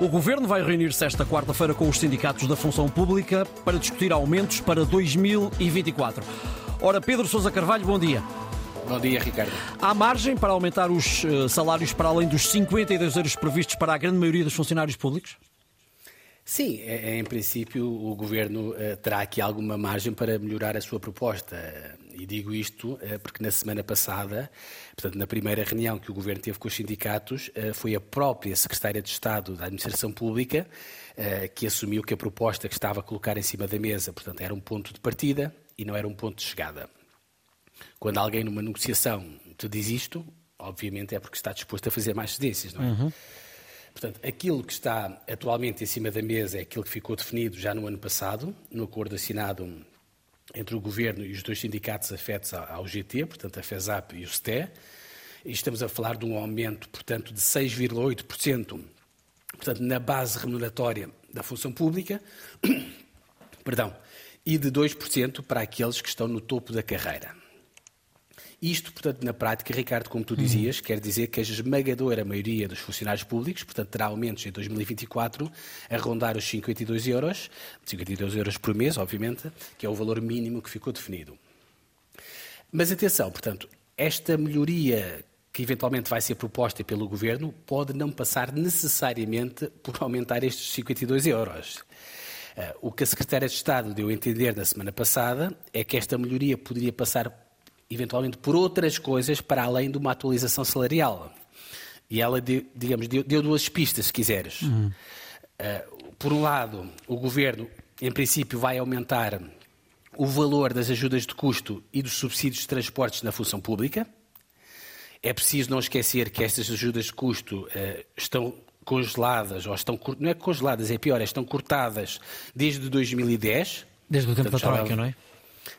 O Governo vai reunir-se esta quarta-feira com os sindicatos da função pública para discutir aumentos para 2024. Ora, Pedro Sousa Carvalho, bom dia. Bom dia, Ricardo. Há margem para aumentar os eh, salários para além dos 52 euros previstos para a grande maioria dos funcionários públicos? Sim, é, é, em princípio o Governo uh, terá aqui alguma margem para melhorar a sua proposta. E digo isto uh, porque na semana passada, portanto, na primeira reunião que o Governo teve com os sindicatos, uh, foi a própria Secretária de Estado da Administração Pública que assumiu que a proposta que estava a colocar em cima da mesa, portanto, era um ponto de partida e não era um ponto de chegada. Quando alguém numa negociação te diz isto, obviamente é porque está disposto a fazer mais cedências, não é? Uhum. Portanto, aquilo que está atualmente em cima da mesa é aquilo que ficou definido já no ano passado, no acordo assinado entre o Governo e os dois sindicatos afetos ao GT, portanto a FESAP e o STE, e estamos a falar de um aumento, portanto, de 6,8%, portanto, na base remuneratória da função pública, perdão, e de 2% para aqueles que estão no topo da carreira. Isto, portanto, na prática, Ricardo, como tu dizias, uhum. quer dizer que a esmagadora maioria dos funcionários públicos, portanto, terá aumentos em 2024 a rondar os 52 euros, 52 euros por mês, obviamente, que é o valor mínimo que ficou definido. Mas atenção, portanto, esta melhoria que eventualmente vai ser proposta pelo Governo pode não passar necessariamente por aumentar estes 52 euros. Eh, o que a Secretária de Estado deu a entender na semana passada é que esta melhoria poderia passar eventualmente por outras coisas para além de uma atualização salarial. E ela, deu, digamos, deu, deu, duas pistas, se quiseres. Uhum. Uh, por um lado, o governo, em princípio, vai aumentar o valor das ajudas de custo e dos subsídios de transportes na função pública. É preciso não esquecer que estas ajudas de custo uh, estão congeladas, ou estão, não é congeladas, é pior, estão cortadas desde 2010. Desde o tempo Portanto, da Troika, não é?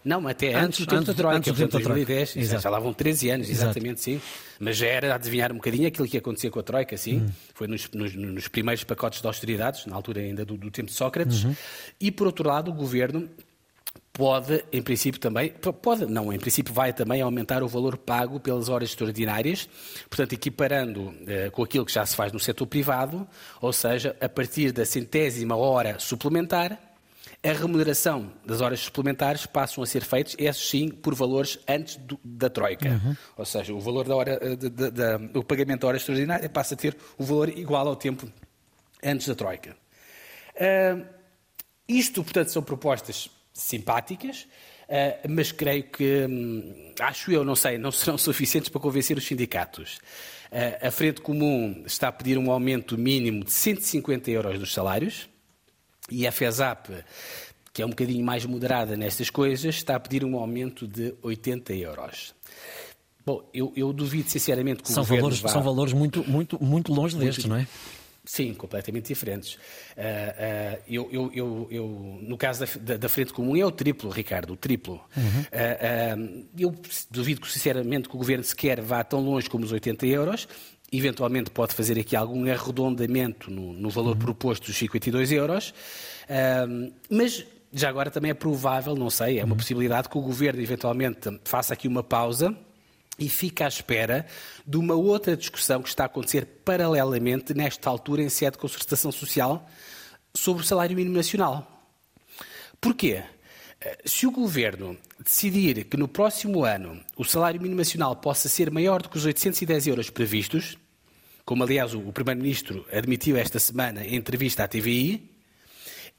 Não, até antes, antes do tempo antes, da Troika, antes do tempo 2010. Exato. Já lá vão 13 anos, exatamente, Exato. sim. Mas já era a adivinhar um bocadinho aquilo que ia acontecer com a Troika, sim. Uhum. Foi nos, nos, nos, primeiros pacotes de austeridades, na altura ainda do, do tempo de Sócrates. Uhum. E, por outro lado, o governo pode, em princípio também, pode, não, em princípio vai também aumentar o valor pago pelas horas extraordinárias, portanto, equiparando eh, com aquilo que já se faz no setor privado, ou seja, a partir da centésima hora suplementar, a remuneração das horas suplementares passam a ser feitos, esses sim, por valores antes do, da Troika. Uhum. Ou seja, o valor da hora, eh, de, de, de, o pagamento da hora extraordinária passa a ter o valor igual ao tempo antes da Troika. Uh, isto, portanto, são propostas simpáticas, uh, mas creio que, hum, acho eu, não sei, não serão suficientes para convencer os sindicatos. Uh, a Frente Comum está a pedir um aumento mínimo de 150 euros dos salários, e a FESAP, que é um bocadinho mais moderada nestas coisas, está a pedir um aumento de 80 euros. Bom, eu, eu duvido sinceramente que o são governo valores, vá... São valores muito, muito, muito longe muito... destes, não é? Sim, completamente diferentes. Uh, uh, eu, eu, eu, eu, no caso da, da, Frente Comum, é o triplo, Ricardo, o triplo. Uhum. Uh, eu duvido sinceramente que o Governo sequer vá tão longe como os 80 euros eventualmente pode fazer aqui algum arredondamento no, no valor uhum. proposto dos 52 euros, uh, mas já agora também é provável, não sei, é uma uhum. possibilidade que o Governo eventualmente faça aqui uma pausa e fique à espera de uma outra discussão que está a acontecer paralelamente, nesta altura, em sede de concertação social, sobre o salário mínimo nacional. Porquê? Eh, se o Governo decidir que no próximo ano o salário mínimo nacional possa ser maior do que os 810 euros previstos, como aliás o Primeiro-Ministro admitiu esta semana em entrevista à TVI,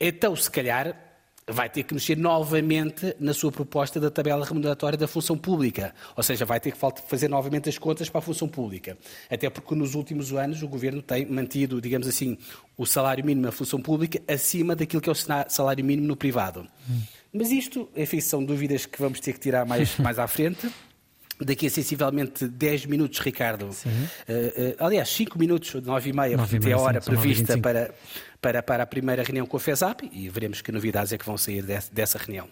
então se calhar vai ter que mexer novamente na sua proposta da tabela remuneratória da função pública. Ou seja, vai ter que fazer novamente as contas para a função pública. Até porque nos últimos anos o Governo tem mantido, digamos assim, o salário mínimo na função pública acima daquilo que é o salário mínimo no privado. Hum. Mas isto, enfim, são dúvidas que vamos ter que tirar mais, mais à frente. Daqui a sensivelmente 10 minutos, Ricardo. Uh, uh, aliás, 5 minutos, 9 e meia, é a hora sim, prevista para, para, para a primeira reunião com a FESAP e veremos que novidades é que vão sair dessa reunião.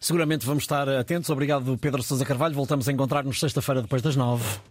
Seguramente vamos estar atentos. Obrigado, Pedro Sousa Carvalho. Voltamos a encontrar-nos sexta-feira depois das 9.